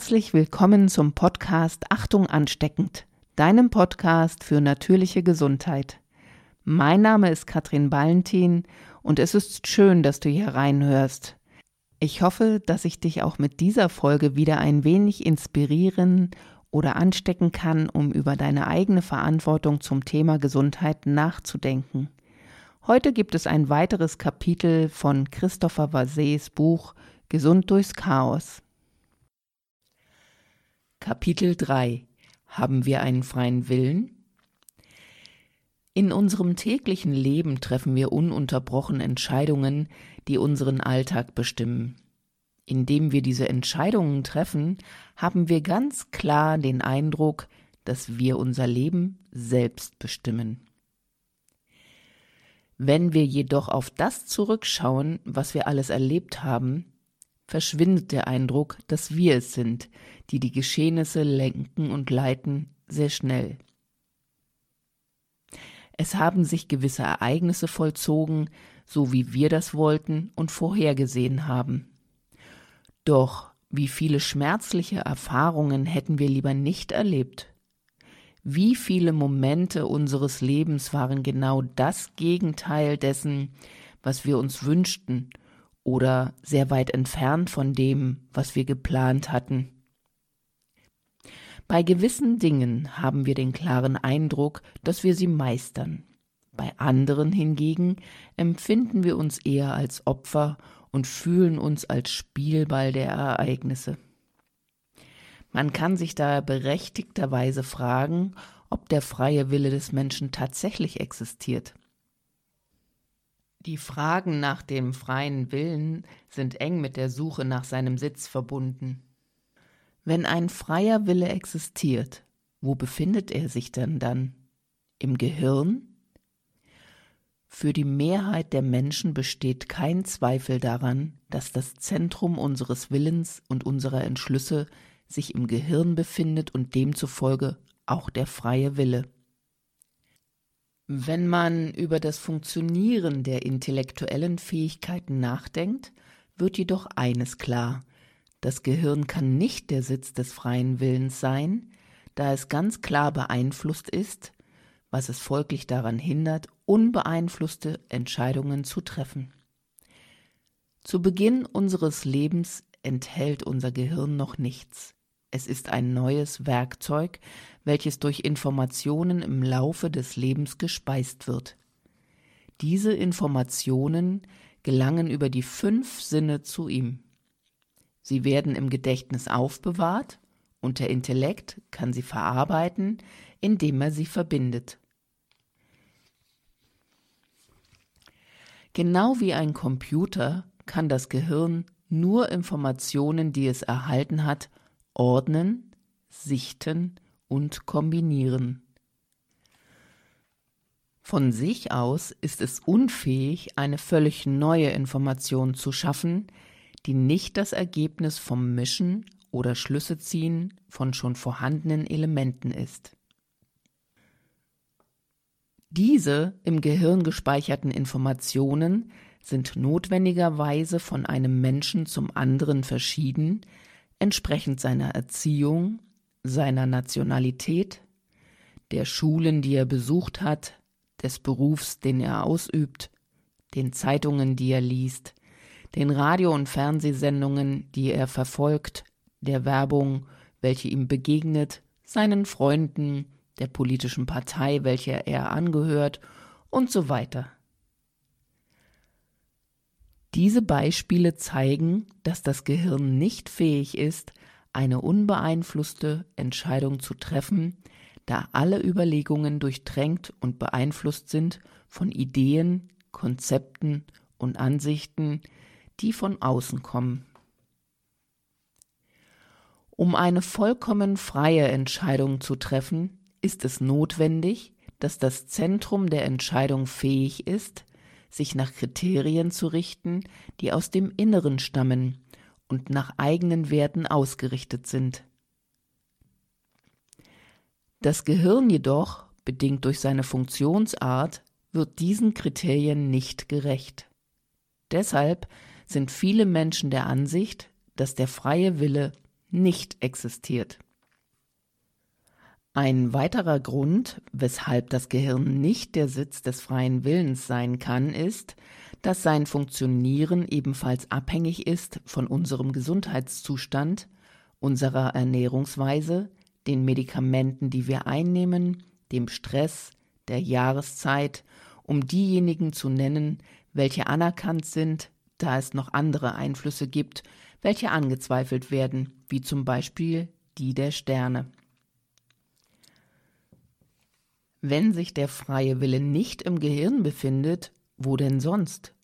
Herzlich willkommen zum Podcast Achtung ansteckend, deinem Podcast für natürliche Gesundheit. Mein Name ist Katrin Ballentin und es ist schön, dass du hier reinhörst. Ich hoffe, dass ich dich auch mit dieser Folge wieder ein wenig inspirieren oder anstecken kann, um über deine eigene Verantwortung zum Thema Gesundheit nachzudenken. Heute gibt es ein weiteres Kapitel von Christopher Vasets Buch Gesund durchs Chaos. Kapitel 3 Haben wir einen freien Willen? In unserem täglichen Leben treffen wir ununterbrochen Entscheidungen, die unseren Alltag bestimmen. Indem wir diese Entscheidungen treffen, haben wir ganz klar den Eindruck, dass wir unser Leben selbst bestimmen. Wenn wir jedoch auf das zurückschauen, was wir alles erlebt haben, verschwindet der Eindruck, dass wir es sind, die die Geschehnisse lenken und leiten, sehr schnell. Es haben sich gewisse Ereignisse vollzogen, so wie wir das wollten und vorhergesehen haben. Doch wie viele schmerzliche Erfahrungen hätten wir lieber nicht erlebt? Wie viele Momente unseres Lebens waren genau das Gegenteil dessen, was wir uns wünschten oder sehr weit entfernt von dem, was wir geplant hatten? Bei gewissen Dingen haben wir den klaren Eindruck, dass wir sie meistern. Bei anderen hingegen empfinden wir uns eher als Opfer und fühlen uns als Spielball der Ereignisse. Man kann sich daher berechtigterweise fragen, ob der freie Wille des Menschen tatsächlich existiert. Die Fragen nach dem freien Willen sind eng mit der Suche nach seinem Sitz verbunden. Wenn ein freier Wille existiert, wo befindet er sich denn dann? Im Gehirn? Für die Mehrheit der Menschen besteht kein Zweifel daran, dass das Zentrum unseres Willens und unserer Entschlüsse sich im Gehirn befindet und demzufolge auch der freie Wille. Wenn man über das Funktionieren der intellektuellen Fähigkeiten nachdenkt, wird jedoch eines klar. Das Gehirn kann nicht der Sitz des freien Willens sein, da es ganz klar beeinflusst ist, was es folglich daran hindert, unbeeinflusste Entscheidungen zu treffen. Zu Beginn unseres Lebens enthält unser Gehirn noch nichts. Es ist ein neues Werkzeug, welches durch Informationen im Laufe des Lebens gespeist wird. Diese Informationen gelangen über die fünf Sinne zu ihm. Sie werden im Gedächtnis aufbewahrt und der Intellekt kann sie verarbeiten, indem er sie verbindet. Genau wie ein Computer kann das Gehirn nur Informationen, die es erhalten hat, ordnen, sichten und kombinieren. Von sich aus ist es unfähig, eine völlig neue Information zu schaffen, die nicht das Ergebnis vom Mischen oder Schlüsseziehen von schon vorhandenen Elementen ist. Diese im Gehirn gespeicherten Informationen sind notwendigerweise von einem Menschen zum anderen verschieden, entsprechend seiner Erziehung, seiner Nationalität, der Schulen, die er besucht hat, des Berufs, den er ausübt, den Zeitungen, die er liest, den Radio- und Fernsehsendungen, die er verfolgt, der Werbung, welche ihm begegnet, seinen Freunden, der politischen Partei, welcher er angehört und so weiter. Diese Beispiele zeigen, dass das Gehirn nicht fähig ist, eine unbeeinflusste Entscheidung zu treffen, da alle Überlegungen durchdrängt und beeinflusst sind von Ideen, Konzepten und Ansichten, die von außen kommen. Um eine vollkommen freie Entscheidung zu treffen, ist es notwendig, dass das Zentrum der Entscheidung fähig ist, sich nach Kriterien zu richten, die aus dem Inneren stammen und nach eigenen Werten ausgerichtet sind. Das Gehirn jedoch, bedingt durch seine Funktionsart, wird diesen Kriterien nicht gerecht. Deshalb sind viele Menschen der Ansicht, dass der freie Wille nicht existiert. Ein weiterer Grund, weshalb das Gehirn nicht der Sitz des freien Willens sein kann, ist, dass sein Funktionieren ebenfalls abhängig ist von unserem Gesundheitszustand, unserer Ernährungsweise, den Medikamenten, die wir einnehmen, dem Stress, der Jahreszeit, um diejenigen zu nennen, welche anerkannt sind, da es noch andere Einflüsse gibt, welche angezweifelt werden, wie zum Beispiel die der Sterne. Wenn sich der freie Wille nicht im Gehirn befindet, wo denn sonst?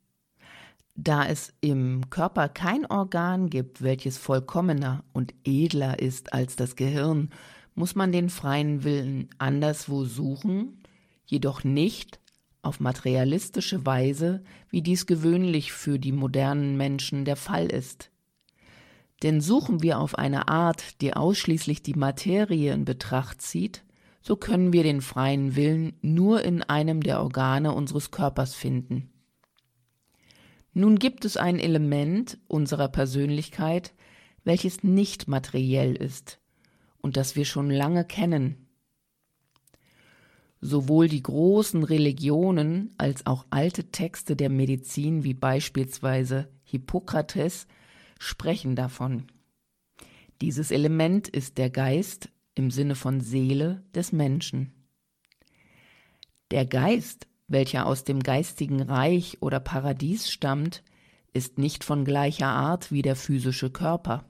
Da es im Körper kein Organ gibt, welches vollkommener und edler ist als das Gehirn, muss man den freien Willen anderswo suchen, jedoch nicht auf materialistische Weise, wie dies gewöhnlich für die modernen Menschen der Fall ist. Denn suchen wir auf eine Art, die ausschließlich die Materie in Betracht zieht, so können wir den freien Willen nur in einem der Organe unseres Körpers finden. Nun gibt es ein Element unserer Persönlichkeit, welches nicht materiell ist und das wir schon lange kennen. Sowohl die großen Religionen als auch alte Texte der Medizin wie beispielsweise Hippokrates sprechen davon. Dieses Element ist der Geist, im Sinne von Seele des Menschen. Der Geist, welcher aus dem geistigen Reich oder Paradies stammt, ist nicht von gleicher Art wie der physische Körper.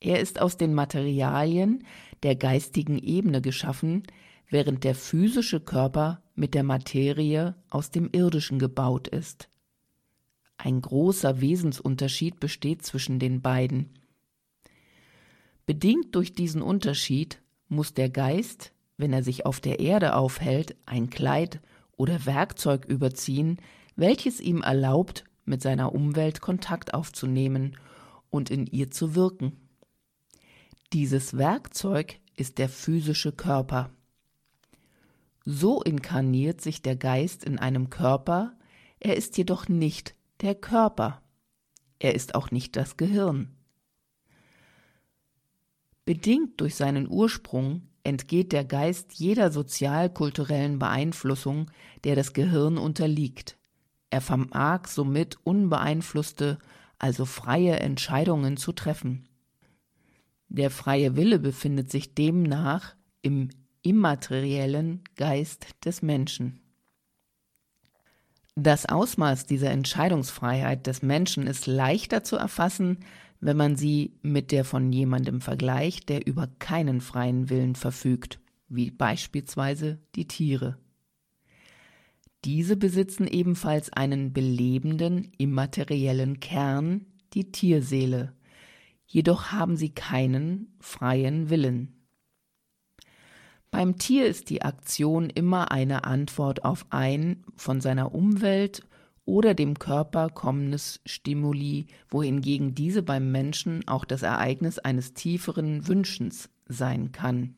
Er ist aus den Materialien der geistigen Ebene geschaffen, während der physische Körper mit der Materie aus dem irdischen gebaut ist. Ein großer Wesensunterschied besteht zwischen den beiden. Bedingt durch diesen Unterschied muss der Geist, wenn er sich auf der Erde aufhält, ein Kleid oder Werkzeug überziehen, welches ihm erlaubt, mit seiner Umwelt Kontakt aufzunehmen und in ihr zu wirken. Dieses Werkzeug ist der physische Körper. So inkarniert sich der Geist in einem Körper, er ist jedoch nicht der Körper. Er ist auch nicht das Gehirn. Bedingt durch seinen Ursprung entgeht der Geist jeder sozialkulturellen Beeinflussung, der das Gehirn unterliegt. Er vermag somit unbeeinflusste, also freie Entscheidungen zu treffen. Der freie Wille befindet sich demnach im immateriellen Geist des Menschen. Das Ausmaß dieser Entscheidungsfreiheit des Menschen ist leichter zu erfassen, wenn man sie mit der von jemandem vergleicht, der über keinen freien Willen verfügt, wie beispielsweise die Tiere. Diese besitzen ebenfalls einen belebenden, immateriellen Kern, die Tierseele, jedoch haben sie keinen freien Willen. Beim Tier ist die Aktion immer eine Antwort auf ein von seiner Umwelt oder dem Körper kommendes Stimuli, wohingegen diese beim Menschen auch das Ereignis eines tieferen Wünschens sein kann.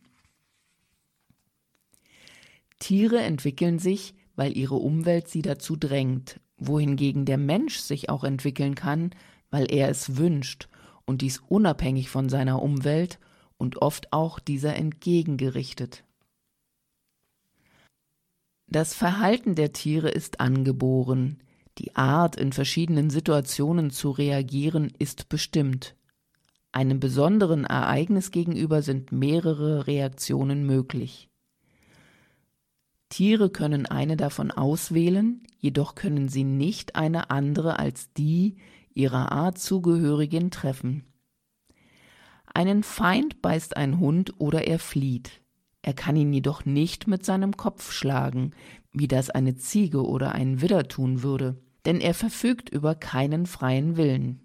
Tiere entwickeln sich, weil ihre Umwelt sie dazu drängt, wohingegen der Mensch sich auch entwickeln kann, weil er es wünscht und dies unabhängig von seiner Umwelt und oft auch dieser entgegengerichtet. Das Verhalten der Tiere ist angeboren, die Art, in verschiedenen Situationen zu reagieren, ist bestimmt. Einem besonderen Ereignis gegenüber sind mehrere Reaktionen möglich. Tiere können eine davon auswählen, jedoch können sie nicht eine andere als die ihrer Art zugehörigen treffen. Einen Feind beißt ein Hund oder er flieht. Er kann ihn jedoch nicht mit seinem Kopf schlagen, wie das eine Ziege oder ein Widder tun würde, denn er verfügt über keinen freien Willen.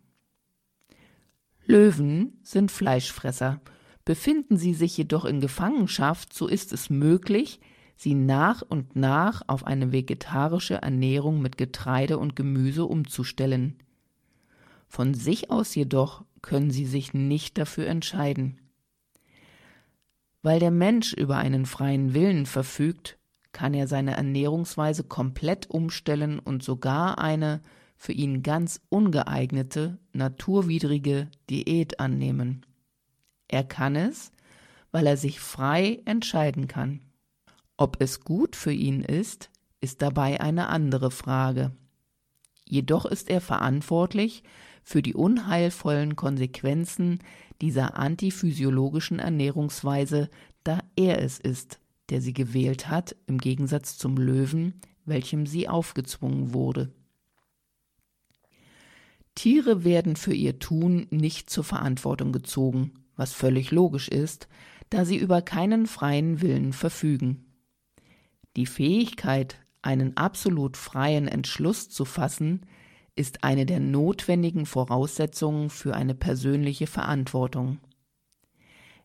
Löwen sind Fleischfresser. Befinden sie sich jedoch in Gefangenschaft, so ist es möglich, sie nach und nach auf eine vegetarische Ernährung mit Getreide und Gemüse umzustellen. Von sich aus jedoch können sie sich nicht dafür entscheiden. Weil der Mensch über einen freien Willen verfügt, kann er seine Ernährungsweise komplett umstellen und sogar eine für ihn ganz ungeeignete, naturwidrige Diät annehmen. Er kann es, weil er sich frei entscheiden kann. Ob es gut für ihn ist, ist dabei eine andere Frage. Jedoch ist er verantwortlich für die unheilvollen Konsequenzen dieser antiphysiologischen Ernährungsweise, da er es ist, der sie gewählt hat, im Gegensatz zum Löwen, welchem sie aufgezwungen wurde. Tiere werden für ihr Tun nicht zur Verantwortung gezogen, was völlig logisch ist, da sie über keinen freien Willen verfügen. Die Fähigkeit, einen absolut freien Entschluss zu fassen, ist eine der notwendigen Voraussetzungen für eine persönliche Verantwortung.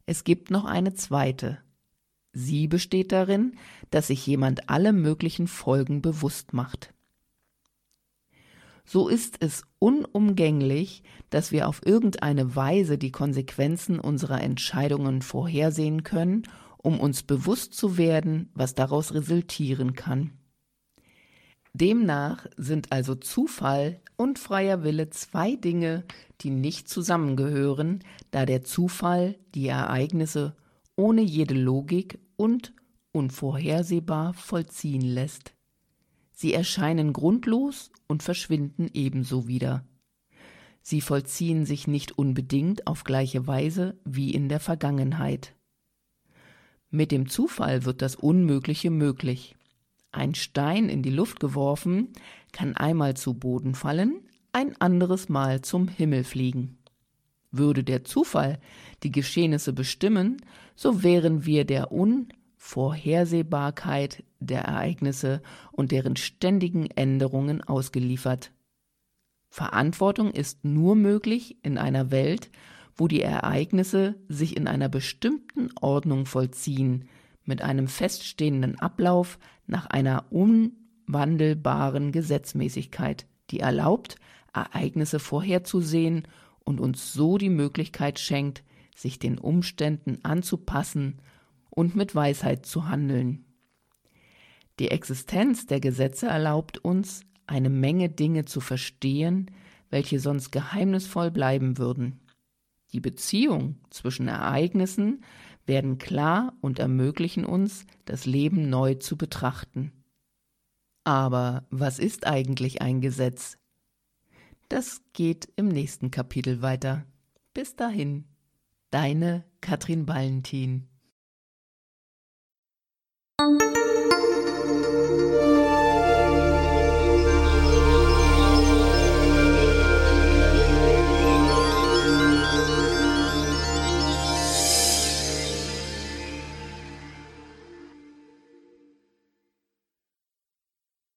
Es gibt noch eine zweite. Sie besteht darin, dass sich jemand alle möglichen Folgen bewusst macht. So ist es unumgänglich, dass wir auf irgendeine Weise die Konsequenzen unserer Entscheidungen vorhersehen können, um uns bewusst zu werden, was daraus resultieren kann. Demnach sind also Zufall und freier Wille zwei Dinge, die nicht zusammengehören, da der Zufall die Ereignisse ohne jede Logik und unvorhersehbar vollziehen lässt. Sie erscheinen grundlos und verschwinden ebenso wieder. Sie vollziehen sich nicht unbedingt auf gleiche Weise wie in der Vergangenheit. Mit dem Zufall wird das Unmögliche möglich. Ein Stein in die Luft geworfen, kann einmal zu Boden fallen, ein anderes Mal zum Himmel fliegen. Würde der Zufall die Geschehnisse bestimmen, so wären wir der Unvorhersehbarkeit der Ereignisse und deren ständigen Änderungen ausgeliefert. Verantwortung ist nur möglich in einer Welt, wo die Ereignisse sich in einer bestimmten Ordnung vollziehen, mit einem feststehenden Ablauf nach einer unwandelbaren Gesetzmäßigkeit, die erlaubt, Ereignisse vorherzusehen und uns so die Möglichkeit schenkt, sich den Umständen anzupassen und mit Weisheit zu handeln. Die Existenz der Gesetze erlaubt uns, eine Menge Dinge zu verstehen, welche sonst geheimnisvoll bleiben würden. Die Beziehung zwischen Ereignissen werden klar und ermöglichen uns, das Leben neu zu betrachten. Aber was ist eigentlich ein Gesetz? Das geht im nächsten Kapitel weiter. Bis dahin, deine Katrin Ballentin.